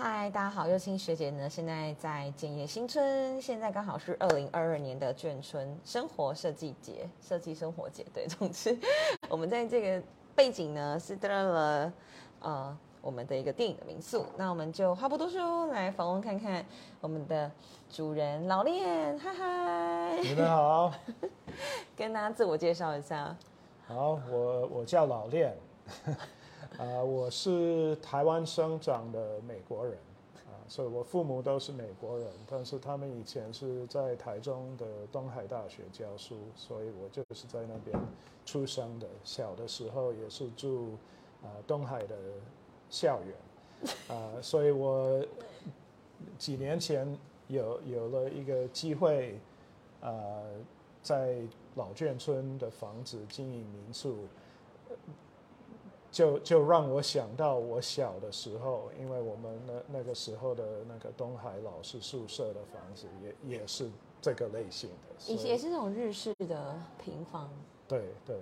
嗨，大家好，又青学姐呢，现在在建业新村，现在刚好是二零二二年的眷村生活设计节，设计生活节。对，总之我们在这个背景呢是得了呃我们的一个电影的民宿，那我们就话不多说，来访问看看我们的主人老练，嗨嗨，你们好，跟大家自我介绍一下。好，我我叫老练。啊，我是台湾生长的美国人，啊，所以我父母都是美国人，但是他们以前是在台中的东海大学教书，所以我就是在那边出生的。小的时候也是住啊东海的校园，啊，所以我几年前有有了一个机会，啊，在老眷村的房子经营民宿。就就让我想到我小的时候，因为我们那那个时候的那个东海老师宿舍的房子也也是这个类型的，也也是这种日式的平房。对对，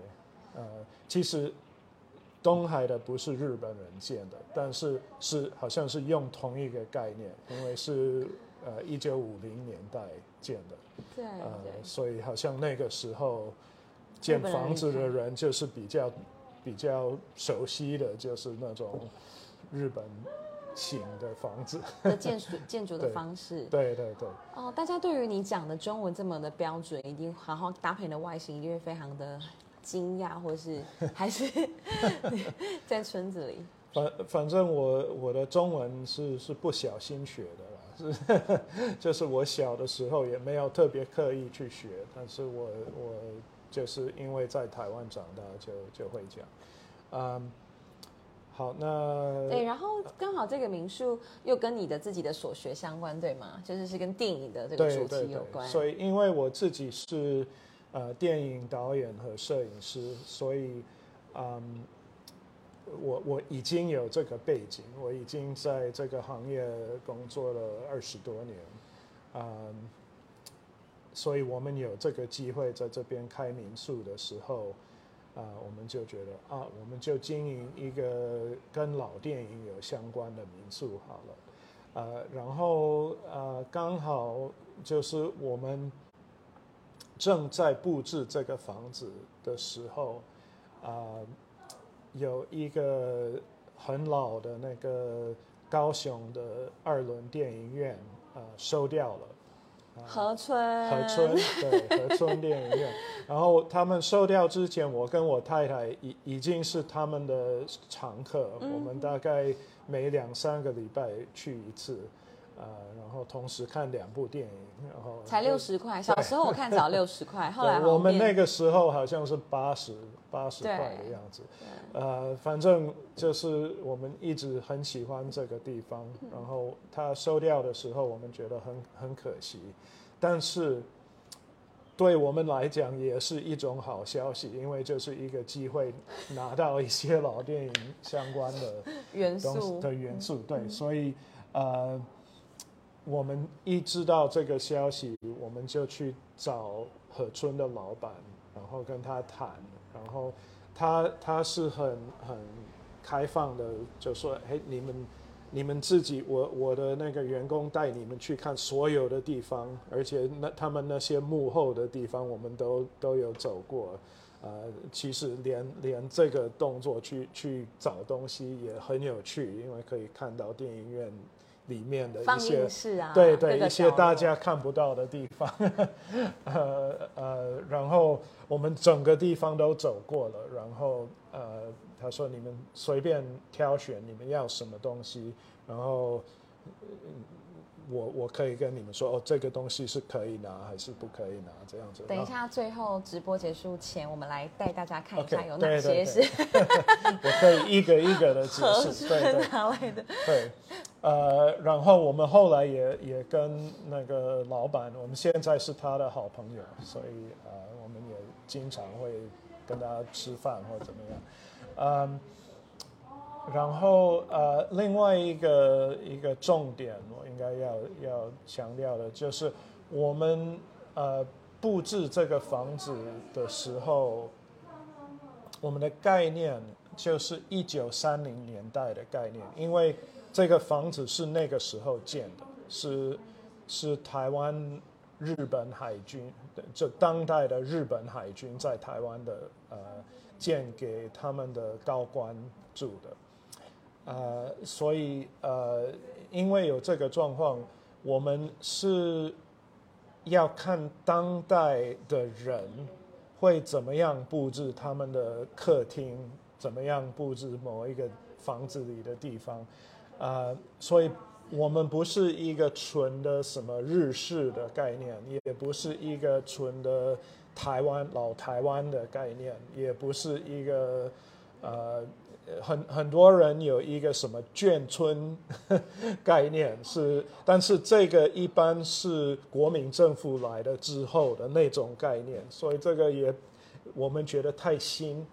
呃，其实东海的不是日本人建的，但是是好像是用同一个概念，因为是呃一九五零年代建的，对，呃，所以好像那个时候建房子的人就是比较。比较熟悉的就是那种日本型的房子的建筑建筑的方式，对对对。哦，大家对于你讲的中文这么的标准，一定好好搭配你的外形，一定会非常的惊讶，或是还是 在村子里。反反正我我的中文是是不小心学的啦，是 就是我小的时候也没有特别刻意去学，但是我我。就是因为在台湾长大，就就会讲，嗯，好，那对，然后刚好这个民宿又跟你的自己的所学相关，对吗？就是是跟电影的这个主题有关。所以，因为我自己是呃电影导演和摄影师，所以嗯，我我已经有这个背景，我已经在这个行业工作了二十多年，嗯。所以我们有这个机会在这边开民宿的时候，啊，我们就觉得啊，我们就经营一个跟老电影有相关的民宿好了，呃，然后呃，刚好就是我们正在布置这个房子的时候，啊，有一个很老的那个高雄的二轮电影院啊收掉了。河村，河村，对，河村电影院。然后他们收掉之前，我跟我太太已已经是他们的常客。我们大概每两三个礼拜去一次，呃，然后同时看两部电影，然后才六十块。小时候我看只要六十块，后来我们那个时候好像是八十八十块的样子。呃，反正就是我们一直很喜欢这个地方。然后他收掉的时候，我们觉得很很可惜。但是，对我们来讲也是一种好消息，因为就是一个机会拿到一些老电影相关的元素的元素。对，所以呃，我们一知道这个消息，我们就去找河村的老板，然后跟他谈，然后他他是很很开放的，就说：“哎，你们。”你们自己，我我的那个员工带你们去看所有的地方，而且那他们那些幕后的地方，我们都都有走过。呃，其实连连这个动作去去找东西也很有趣，因为可以看到电影院里面的一些对对一些大家看不到的地方。呃呃，然后我们整个地方都走过了，然后呃。他说：“你们随便挑选你们要什么东西，然后我我可以跟你们说，哦，这个东西是可以拿还是不可以拿，这样子。等一下，最后直播结束前，我们来带大家看一下有哪些是。我可以一个一个的解释，对对。哪来的？对，呃，然后我们后来也也跟那个老板，我们现在是他的好朋友，所以呃，我们也经常会跟他吃饭或怎么样。”嗯，然后呃，另外一个一个重点，我应该要要强调的，就是我们呃布置这个房子的时候，我们的概念就是一九三零年代的概念，因为这个房子是那个时候建的，是是台湾日本海军，就当代的日本海军在台湾的呃建给他们的高官住的。呃，所以呃，因为有这个状况，我们是要看当代的人会怎么样布置他们的客厅，怎么样布置某一个房子里的地方，呃，所以我们不是一个纯的什么日式的概念，也不是一个纯的台湾老台湾的概念，也不是一个呃。很很多人有一个什么眷村 概念是，但是这个一般是国民政府来了之后的那种概念，所以这个也我们觉得太新。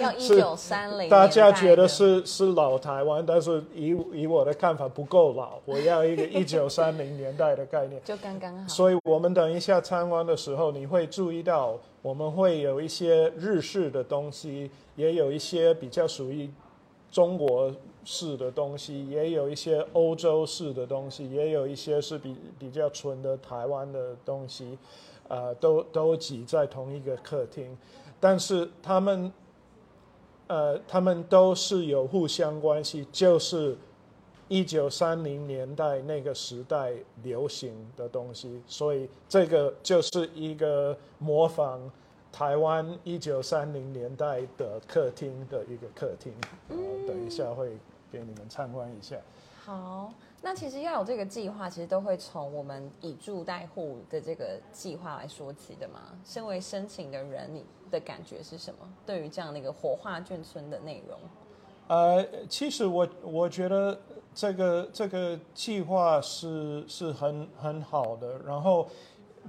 要一九三零，大家觉得是是老台湾，但是以以我的看法不够老，我要一个一九三零年代的概念，就刚刚好。所以我们等一下参观的时候，你会注意到我们会有一些日式的东西，也有一些比较属于中国式的东西，也有一些欧洲式的东西，也有一些是比比较纯的台湾的东西，呃，都都挤在同一个客厅。但是他们，呃，他们都是有互相关系，就是一九三零年代那个时代流行的东西，所以这个就是一个模仿台湾一九三零年代的客厅的一个客厅。嗯，等一下会给你们参观一下。好。那其实要有这个计划，其实都会从我们以住代户的这个计划来说起的嘛。身为申请的人，你的感觉是什么？对于这样的一个活化眷村的内容？呃，其实我我觉得这个这个计划是是很很好的。然后，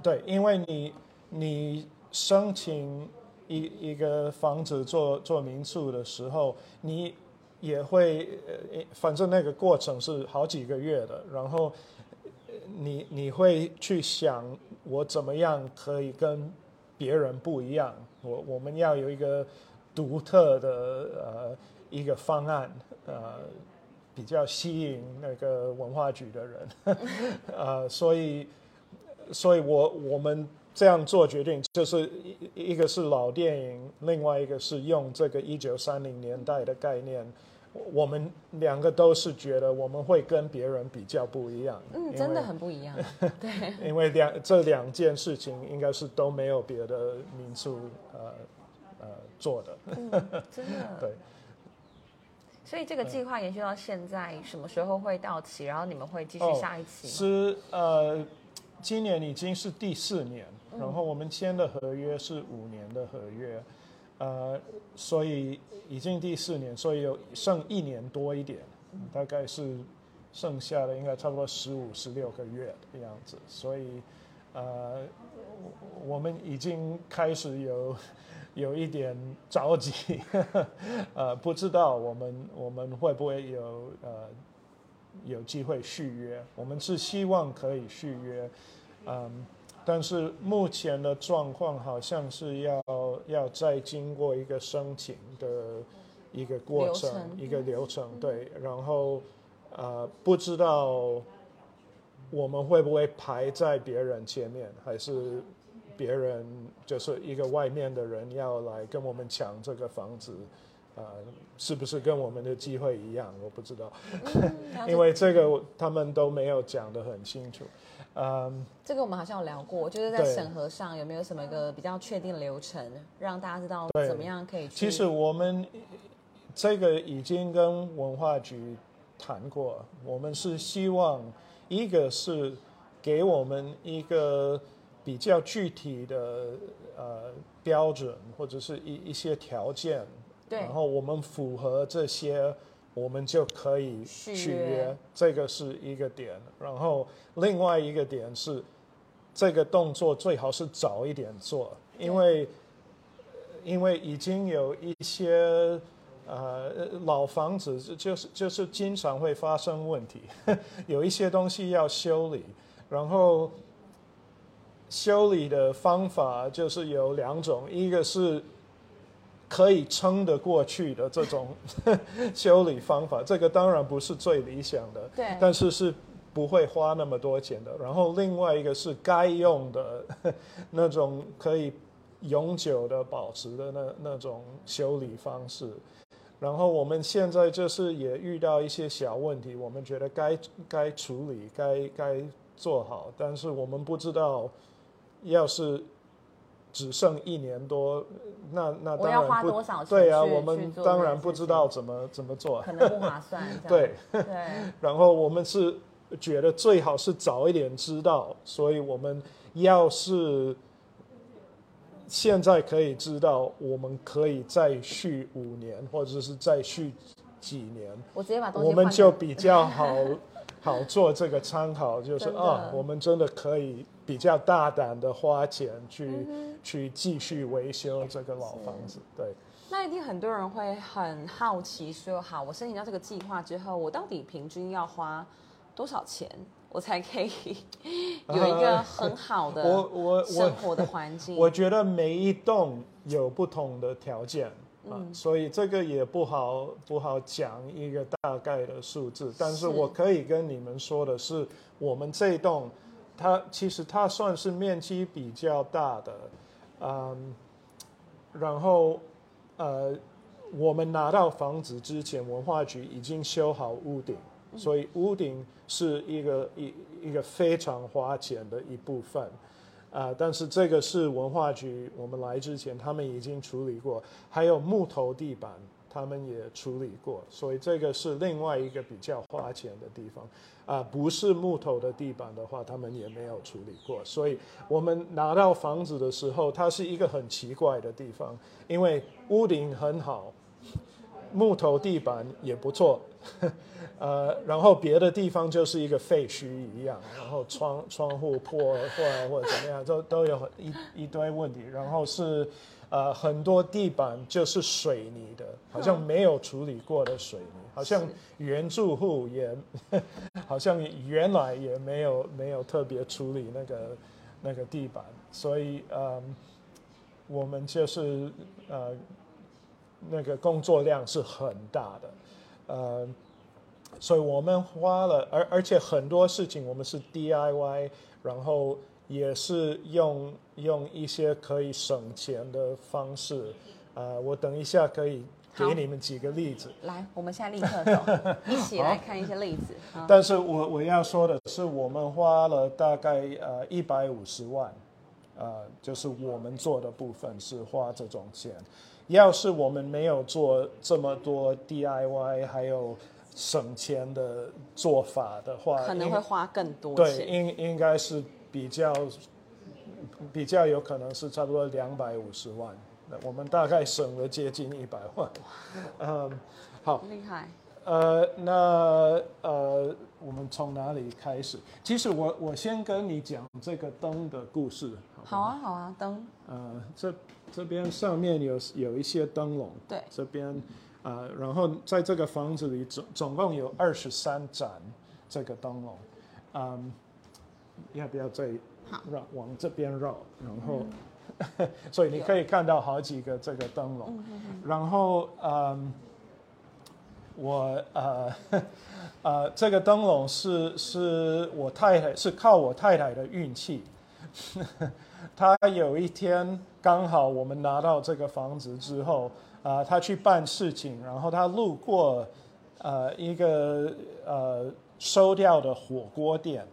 对，因为你你申请一一个房子做做民宿的时候，你。也会，呃，反正那个过程是好几个月的，然后你你会去想我怎么样可以跟别人不一样，我我们要有一个独特的呃一个方案，呃，比较吸引那个文化局的人，呃，所以，所以我我们这样做决定，就是一一个是老电影，另外一个是用这个一九三零年代的概念。我们两个都是觉得我们会跟别人比较不一样，嗯，真的很不一样，对，因为两这两件事情应该是都没有别的民宿呃呃做的，嗯 真的，对。所以这个计划延续到现在，什么时候会到期？然后你们会继续下一期？是呃，今年已经是第四年，然后我们签的合约是五年的合约。呃，所以已经第四年，所以有剩一年多一点，大概是剩下的应该差不多十五、十六个月的样子。所以，呃，我们已经开始有 有一点着急，呃，不知道我们我们会不会有呃有机会续约？我们是希望可以续约，嗯。但是目前的状况好像是要要再经过一个申请的一个过程，一个流程，对。然后，呃，不知道我们会不会排在别人前面，还是别人就是一个外面的人要来跟我们抢这个房子，呃，是不是跟我们的机会一样？我不知道，因为这个他们都没有讲得很清楚。嗯，这个我们好像有聊过，就是在审核上有没有什么一个比较确定的流程，让大家知道怎么样可以。其实我们这个已经跟文化局谈过，我们是希望一个是给我们一个比较具体的呃标准或者是一一些条件，然后我们符合这些。我们就可以续约，这个是一个点。然后另外一个点是，这个动作最好是早一点做，因为因为已经有一些呃老房子就是就是经常会发生问题，有一些东西要修理，然后修理的方法就是有两种，一个是可以撑得过去的这种 修理方法。这个当然不是最理想的，对但是是不会花那么多钱的。然后另外一个是该用的那种可以永久的保持的那那种修理方式。然后我们现在就是也遇到一些小问题，我们觉得该该处理、该该做好，但是我们不知道，要是只剩一年多，那那当然不花多少钱对啊，我们当然不知道怎么怎么做。可能不划算。对，对，然后我们是觉得最好是早一点知道，所以我们要是现在可以知道，我们可以再续五年，或者是再续几年，我直接把我们就比较好好做这个参考，就是啊，我们真的可以比较大胆的花钱去、嗯去继续维修这个老房子，对。那一定很多人会很好奇说，好，我申请到这个计划之后，我到底平均要花多少钱，我才可以有一个很好的我我我生活的环境？我觉得每一栋有不同的条件啊，嗯所以这个也不好不好讲一个大概的数字。但是是我可以跟你们说的是，我们这栋它其实它算是面积比较大的，嗯，然后呃，我们拿到房子之前，文化局已经修好屋顶，所以屋顶是一个一一个非常花钱的一部分。啊、但是这个是文化局，我们来之前他们已经处理过，还有木头地板他们也处理过，所以这个是另外一个比较花钱的地方。啊、不是木头的地板的话，他们也没有处理过，所以我们拿到房子的时候，它是一个很奇怪的地方，因为屋顶很好，木头地板也不错，呃，然后别的地方就是一个废墟一样，然后窗窗户破坏或者怎么样，都都有一一堆问题。然后是呃很多地板就是水泥的，好像没有处理过的水泥，好像原住户也 好像原来也没有没有特别处理那个那个地板，所以呃我们就是呃那个工作量是很大的，呃。所以我们花了，而而且很多事情我们是 DIY，然后也是用用一些可以省钱的方式。呃，我等一下可以给你们几个例子。来，我们现在立刻走，一起来看一些例子。啊但是我我要说的是，我们花了大概呃一百五十万，呃，就是我们做的部分是花这种钱。要是我们没有做这么多 DIY，还有省钱的做法的话，可能会花更多对，应应该是比较比较有可能是差不多两百五十万。那我们大概省了接近一百万。嗯，好，厉害，呃，那呃，我们从哪里开始？其实我我先跟你讲这个灯的故事。不好啊，好啊，灯，呃，这这边上面有有一些灯笼，对，这边啊、然后在这个房子里总总共有二十三盏这个灯笼，嗯，要不要再绕往这边绕？然后，所以你可以看到好几个这个灯笼，然后嗯，我呃呃，这个灯笼是是我太太是靠我太太的运气。他有一天刚好我们拿到这个房子之后，啊、他去办事情，然后他路过呃一个呃收掉的火锅店，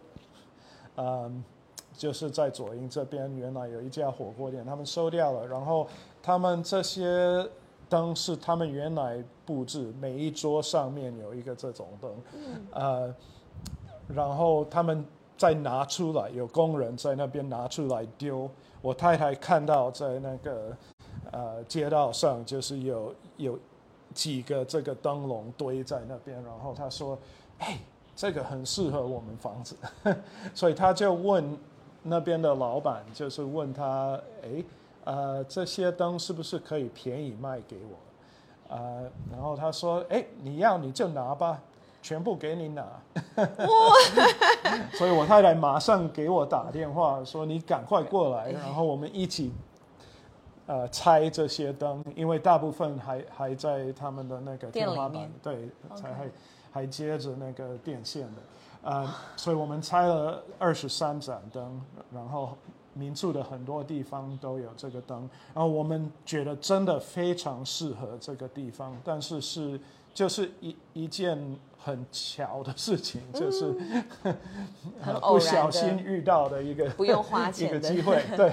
嗯，就是在左营这边原来有一家火锅店，他们收掉了，然后他们这些灯是他们原来布置，每一桌上面有一个这种灯，呃，然后他们再拿出来，有工人在那边拿出来丢。我太太看到在那个呃街道上，就是有有几个这个灯笼堆在那边，然后她说：“哎，这个很适合我们房子。” 所以她就问那边的老板，就是问他：“哎，呃，这些灯是不是可以便宜卖给我？”呃，然后他说：“哎，你要你就拿吧，全部给你拿。” 所以我太太马上给我打电话说：“你赶快过来，然后我们一起呃拆这些灯，因为大部分还还在他们的那个天花板对才还还接着那个电线的，呃，所以我们拆了二十三盏灯，然后民宿的很多地方都有这个灯，然后我们觉得真的非常适合这个地方，但是是就是一一件很巧的事情，就是、不小心遇到的一个不用花一钱的。个机会，对。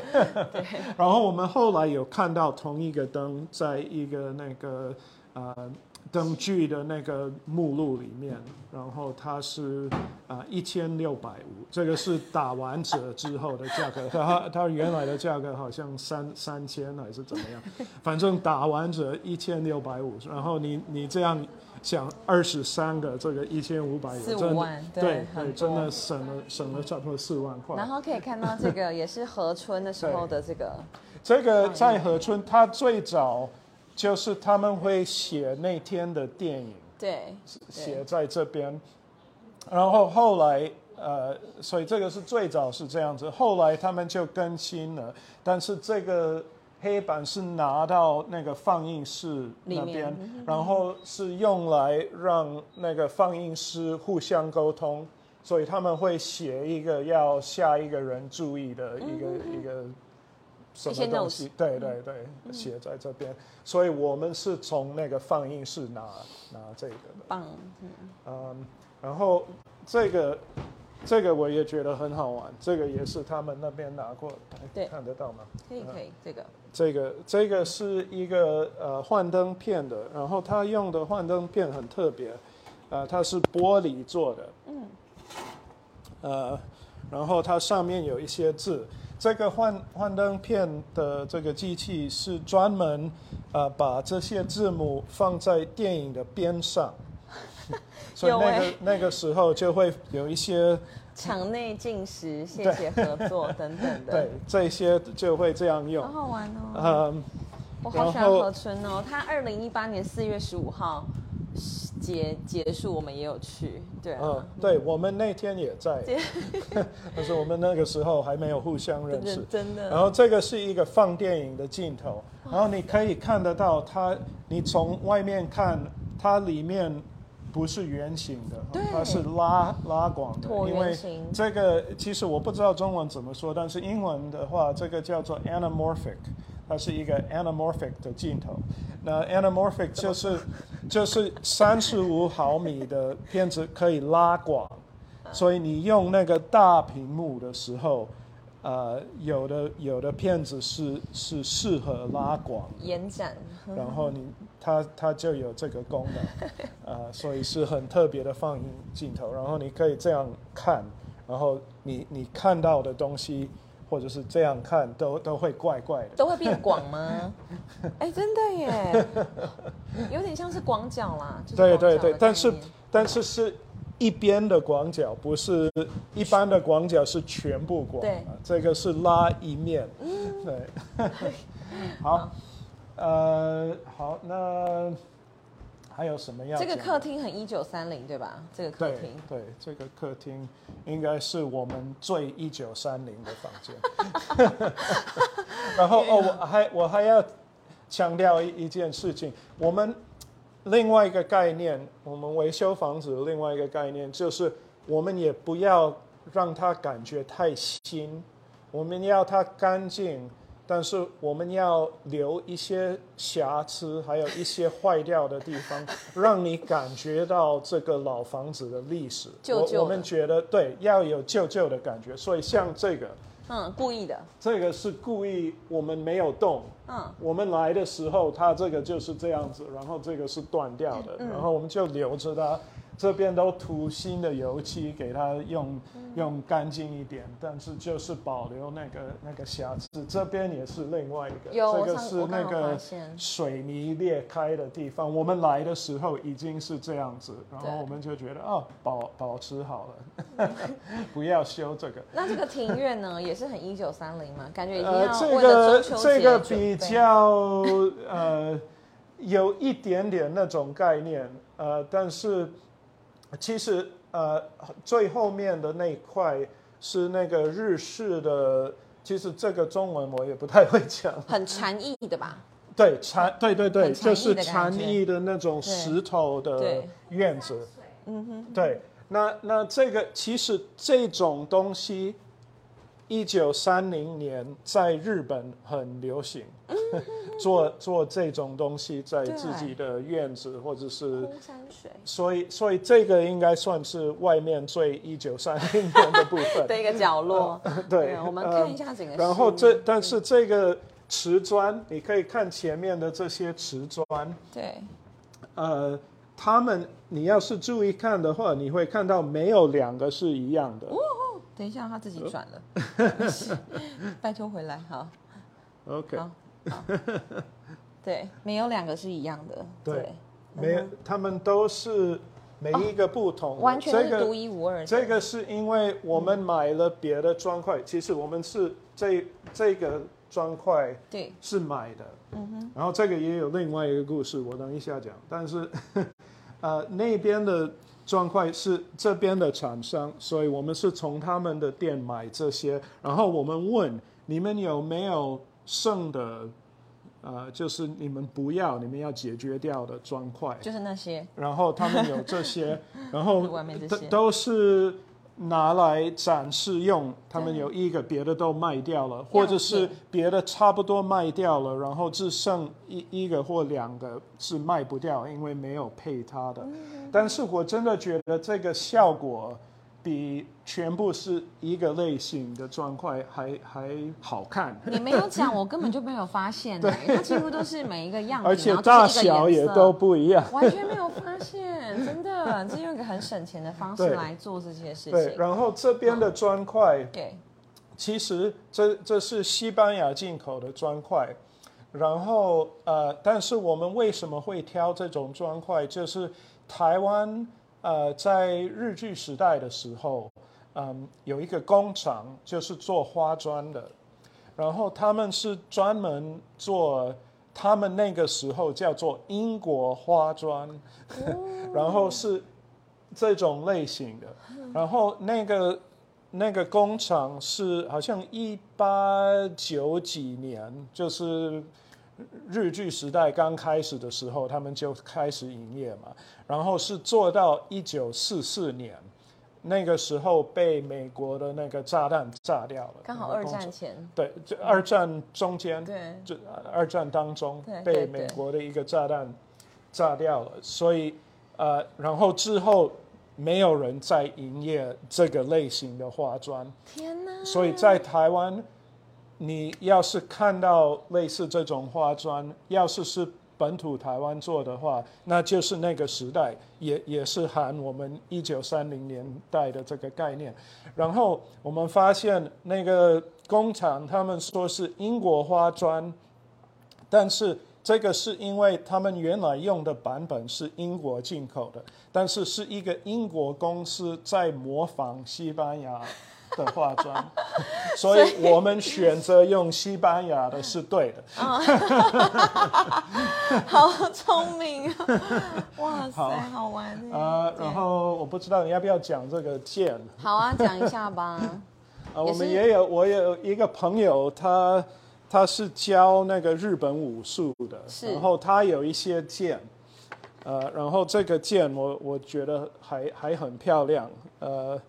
然后我们后来有看到同一个灯，在一个那个呃灯具的那个目录里面，然后它是啊一千六百五，这个是打完折之后的价格，它它原来的价格好像三三千还是怎么样，反正打完折一千六百五，然后你你这样想二十三个这个一千五百，四真的五万，对对，真的省了省了差不多四万块。然后可以看到这个也是河春的时候的这个，这个在河村，它最早就是他们会写那天的电影，对，写在这边，然后后来呃，所以这个是最早是这样子，后来他们就更新了，但是这个黑板是拿到那个放映室那边，然后是用来让那个放映师互相沟通。所以他们会写一个要下一个人注意的一个、一个什么东西，对对对，写在这边。所以我们是从那个放映室拿拿这个的。棒，嗯，然后这个这个我也觉得很好玩，这个也是他们那边拿过，对看得到吗？可以可以，这个这个这个是一个呃幻灯片的，然后它用的幻灯片很特别，呃，它是玻璃做的，嗯，呃，然后它上面有一些字。这个幻幻灯片的这个机器是专门呃把这些字母放在电影的边上，所以有那个欸那个时候就会有一些 场内进食，谢谢合作等等的 对，这些就会这样用好，好玩哦。嗯。我好喜欢何春哦，他二零一八年四月十五号结结束，我们也有去，对啊，嗯，对，我们那天也在，但是我们那个时候还没有互相认识真。真的，然后这个是一个放电影的镜头，然后你可以看得到它，你从外面看，它里面不是圆形的，它是拉拉广的，因为这个其实我不知道中文怎么说，但是英文的话，这个叫做 anamorphic，它是一个 anamorphic 的镜头。那 anamorphic 就是就是三十五毫米的片子可以拉广，所以你用那个大屏幕的时候，呃，有的有的片子是是适合拉广，延展，然后你它它就有这个功能，呃，所以是很特别的放映镜头。然后你可以这样看，然后你你看到的东西或者是这样看都都会怪怪的。都会变广吗？哎，真的耶，有点像是广角啦，就是对对对但是但是是一边的广角，不是一般的广角是全部广，对。啊这个是拉一面，对，好，呃，好，那还有什么样这个客厅很一九三零对吧？这个客对厅，对，这个客厅应该是我们最一九三零的房间。然后哦，我还我还要强调一一件事情，我们另外一个概念，我们维修房子的另外一个概念就是，我们也不要让它感觉太新，我们要它干净。但是我们要留一些瑕疵，还有一些坏掉的地方，让你感觉到这个老房子的历史。旧旧我我们觉得对，要有旧旧的感觉。所以像这个，嗯，故意的，这个是故意我们没有动。嗯，我们来的时候，它这个就是这样子，然后这个是断掉的，嗯然后我们就留着它。这边都涂新的油漆，给它用嗯用干净一点，但是就是保留那个那个瑕疵。这边也是另外一个，这个是那个水泥裂开的地方。我们来的时候已经是这样子，然后我们就觉得哦，保保持好了，不要修这个。那这个庭院呢，也是很一九三零嘛，感觉已经呃，要这为了个中秋这个比备较呃有一点点那种概念，呃，但是其实呃最后面的那一块是那个日式的其实这个中文我也不太会讲。很禅意的吧？对禅，对对对，就是禅意的那种石头的院子。嗯哼，对，那那这个其实这种东西，一九三零年在日本很流行，做做这种东西在自己的院子或者是。空山水所以，所以这个应该算是外面最一九三零年的部分。的一个角落。对，我们呃看一下整个。然后这，但是这个瓷砖，你可以看前面的这些瓷砖，对，呃，他们你要是注意看的话，你会看到没有两个是一样的。等一下他自己转了，拜托回来，好，OK，好，好，对，没有两个是一样的，对没有，他们都是每一个不同完全这个是独一无二的。这个是因为我们买了别的砖块，其实我们是这这个砖块对，是买的，嗯哼，然后这个也有另外一个故事，我等一下讲。但是，呃，那边的砖块是这边的厂商，所以我们是从他们的店买这些，然后我们问你们有没有剩的，呃，就是你们不要、你们要解决掉的砖块，就是那些，然后他们有这些，然后 都都是拿来展示用，他们有一个别的都卖掉了，或者是别的差不多卖掉了，然后只剩一一个或两个是卖不掉，因为没有配它的。但是我真的觉得这个效果比全部是一个类型的砖块还还好看。你没有讲，我根本就没有发现 对。它几乎都是每一个样子，而且大小也都不一样。完全没有发现，真的，这用一个很省钱的方式来做这些事对，情。然后这边的砖块，对，其实这这是西班牙进口的砖块，然后呃，但是我们为什么会挑这种砖块？就是台湾呃在日据时代的时候，嗯，有一个工厂就是做花砖的，然后他们是专门做。他们那个时候叫做英国花砖，然后是这种类型的，然后那个那个工厂是好像一八九几年，就是日剧时代刚开始的时候，他们就开始营业嘛，然后是做到一九四四年，那个时候被美国的那个炸弹炸掉了，刚好二战前，对，就二战中间，对。这二战当中被美国的一个炸弹炸掉了，所以呃，然后之后没有人再营业这个类型的花砖，天哪！所以在台湾，你要是看到类似这种花砖，要是是本土台湾做的话，那就是那个时代，也也是含我们一九三零年代的这个概念。然后我们发现那个工厂，他们说是英国花砖，但是这个是因为他们原来用的版本是英国进口的，但是是一个英国公司在模仿西班牙的化妆，所以我们选择用西班牙的是对的。好聪明啊！哇塞，好玩耶啊、对然后我不知道你要不要讲这个剑好啊，讲一下吧。啊？我们也有，我有一个朋友，他他是教那个日本武术的，然后他有一些剑，呃，然后这个剑我我觉得还还很漂亮，呃，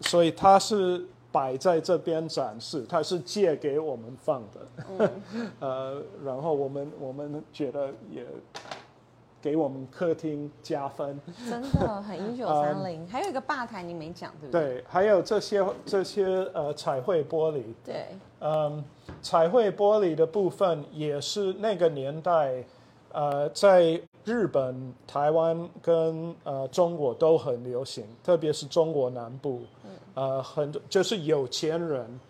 所以它是摆在这边展示，它是借给我们放的，呃，然后我们我们觉得也给我们客厅加分。真的很一九三零，还有一个吧台你没讲，对不对？对，还有这些这些呃彩绘玻璃，对。嗯，彩绘玻璃的部分也是那个年代，呃，在日本、台湾跟呃中国都很流行，特别是中国南部，呃，很多就是有钱人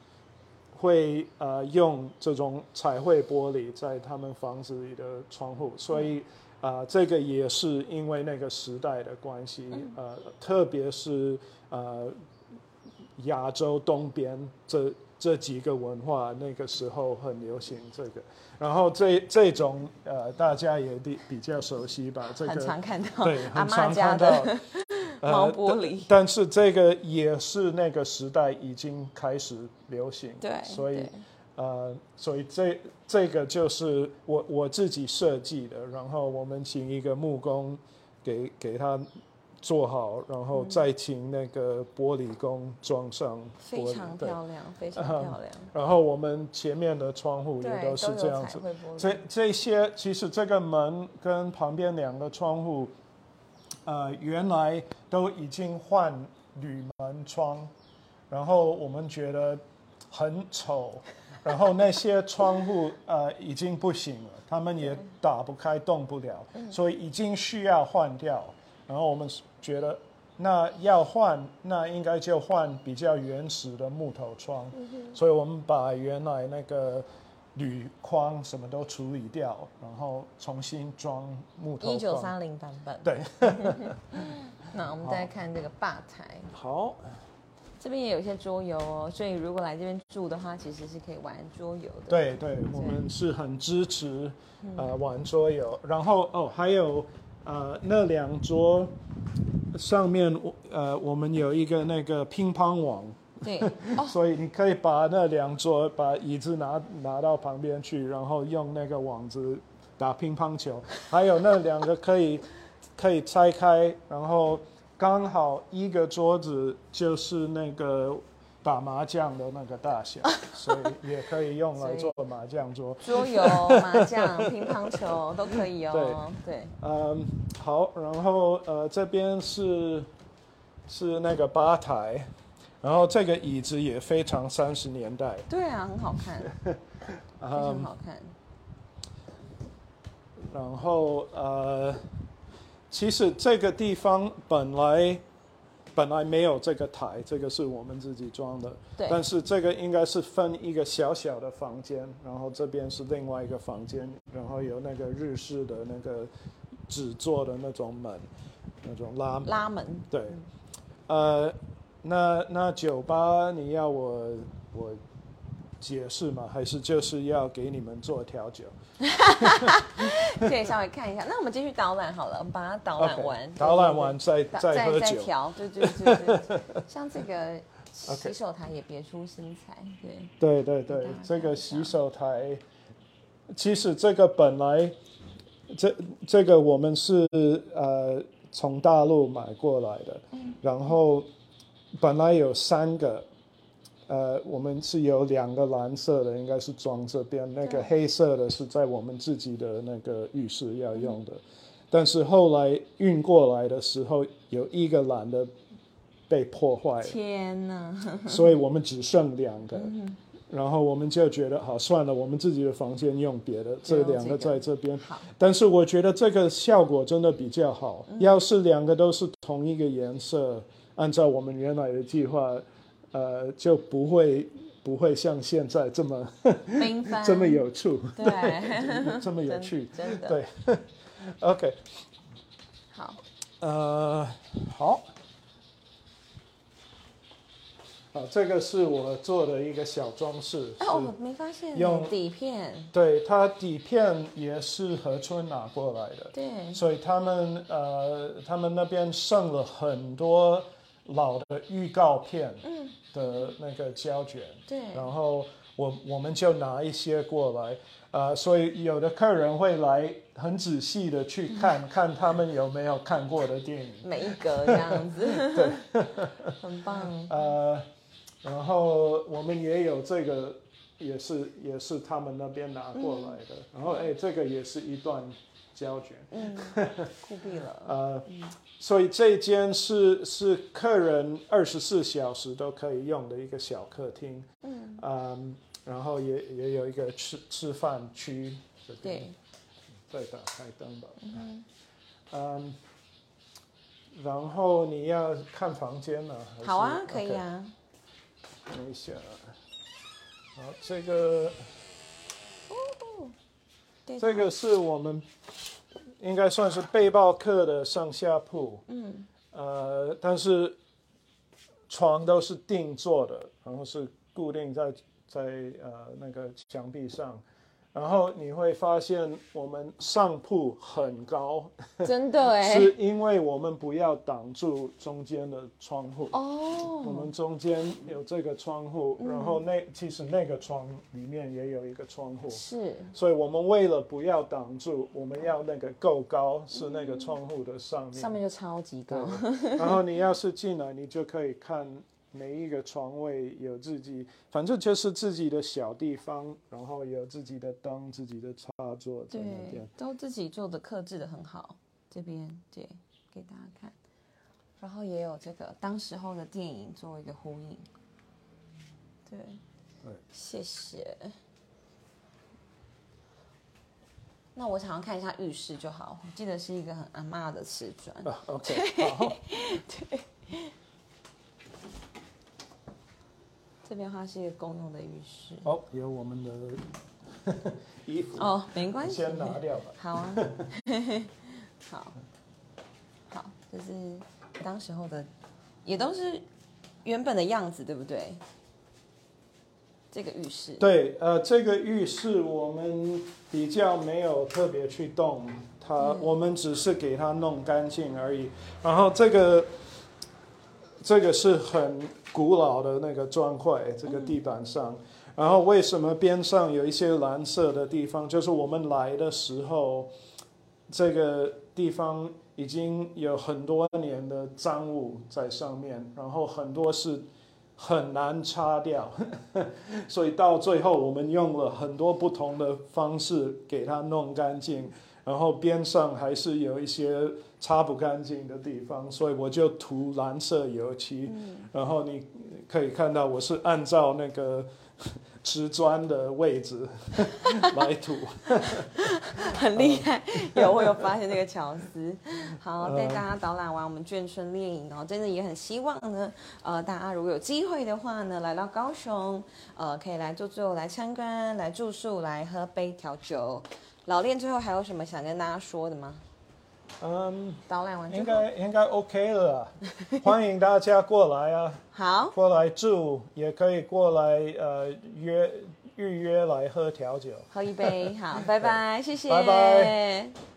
会呃用这种彩绘玻璃在他们房子里的窗户，所以啊、呃这个也是因为那个时代的关系，呃，特别是呃亚洲东边这这几个文化，那个时候很流行这个。然后这这种呃，大家也比比较熟悉吧？这很个常看到对，很常家看到的。毛玻璃。但是这个也是那个时代已经开始流行，对，所以呃，所以这这个就是我我自己设计的，然后我们请一个木工给给他做好，然后再请那个玻璃工装上玻璃，非常，漂亮，非常嗯漂亮。然后我们前面的窗户也，都是这样子。这这些其实这个门跟旁边两个窗户，呃，原来都已经换铝门窗，然后我们觉得很丑，然后那些窗户呃已经不行了，他们也打不开、动不了，所以已经需要换掉。然后我们觉得，那要换，那应该就换比较原始的木头窗，所以我们把原来那个铝框什么都处理掉，然后重新装木头框。一九三零版本。对，那我们再看这个吧台，好，这边也有一些桌游哦，所以如果来这边住的话，其实是可以玩桌游的。对对，我们是很支持呃玩桌游，然后哦还有呃那两桌上面呃我们有一个那个乒乓网，对，哦，所以你可以把那两桌把椅子拿拿到旁边去，然后用那个网子打乒乓球，还有那两个可以可以拆开，然后刚好一个桌子就是那个打麻将的那个大小，所以也可以用来 做麻将桌。桌游、麻将、乒乓球都可以哦。对，嗯，好，然后呃这边是是那个吧台，然后这个椅子也非常三十年代。对啊，很好看，非常好看。然后呃，其实这个地方本来本来没有这个台，这个是我们自己装的。对但是这个应该是分一个小小的房间，然后这边是另外一个房间，然后有那个日式的那个纸做的那种门，那种拉门。拉门，对，呃，那那酒吧你要我我解释吗？还是就是要给你们做调酒？可以稍微看一下。那我们继续导览好了，我们把它导览完，导览完再再喝再酒。调，对对对对对。像这个洗手台也别出心裁，对。对对对，这个洗手台，其实这个本来这这个我们是呃从大陆买过来的，然后本来有三个。呃，我们是有两个蓝色的，应该是装这边，那个黑色的是在我们自己的那个浴室要用的，但是后来运过来的时候，有一个蓝的被破坏了，天哪！所以我们只剩两个。嗯然后我们就觉得好算了，我们自己的房间用别的，这两个在这边。好，但是我觉得这个效果真的比较好。要是两个都是同一个颜色，按照我们原来的计划，呃，就不会不会像现在这么缤，这么有趣，对，这么有趣。真的。对，OK，好，呃，好。好，这个是我做的一个小装饰。哎，是我没发现用底片，对，它底片也是河春拿过来的，对，所以他们呃，他们那边剩了很多老的预告片的那个胶卷，对，然后我我们就拿一些过来，呃，所以有的客人会来很仔细的去看、看他们有没有看过的电影，每一格这样子，对，很棒。呃，然后我们也有这个，也是也是他们那边拿过来的。然后哎，这个也是一段胶卷。嗯，酷毙了。呃，所以这间是是客人二十四小时都可以用的一个小客厅。嗯，嗯，然后也也有一个吃吃饭区。对，再打开灯吧。嗯。然后你要看房间呢？好啊，可以啊。等一下，好，这个对，这个是我们应该算是背包客的上下铺，嗯，呃，但是床都是定做的，然后是固定在在呃那个墙壁上，然后你会发现我们上铺很高，真的哎，是因为我们不要挡住中间的窗户。哦，我们中间有这个窗户，然后那其实那个窗里面也有一个窗户，是。所以我们为了不要挡住，我们要那个够高，是那个窗户的上面。上面就超级高，然后你要是进来，你就可以看每一个床位有自己，反正就是自己的小地方，然后有自己的灯、自己的插座在那对边。，都自己做的克制的很好，这边对给大家看，然后也有这个当时候的电影做一个呼应，对，对。谢谢。那我想要看一下浴室就好，我记得是一个很阿妈的瓷砖，啊，OK，好，这边的话是一个公用的浴室。哦，有我们的 衣服，哦，没关系，先拿掉吧。好啊，好，好，这是当时候的，也都是原本的样子，对不对？这个浴室，对，呃，这个浴室我们比较没有特别去动它，我们只是给它弄干净而已。然后这个这个是很古老的那个砖块，这个地板上。然后为什么边上有一些蓝色的地方？就是我们来的时候，这个地方已经有很多年的脏物在上面，然后很多是很难擦掉。所以到最后，我们用了很多不同的方式给它弄干净，然后边上还是有一些擦不干净的地方，所以我就涂蓝色油漆。然后你可以看到，我是按照那个 瓷砖的位置 来涂。很厉害，有我有发现这个巧思。好，带大家导览完我们眷村猎影哦，真的也很希望呢，呃，大家如果有机会的话呢，来到高雄，呃，可以来坐坐、来参观、来住宿、来喝杯调酒。老练最后还有什么想跟大家说的吗？嗯，导览完应该应该 OK 了啊，欢迎大家过来啊，好，过来住，也可以过来呃约预约来喝调酒。喝一杯，好，拜拜，谢谢，拜拜。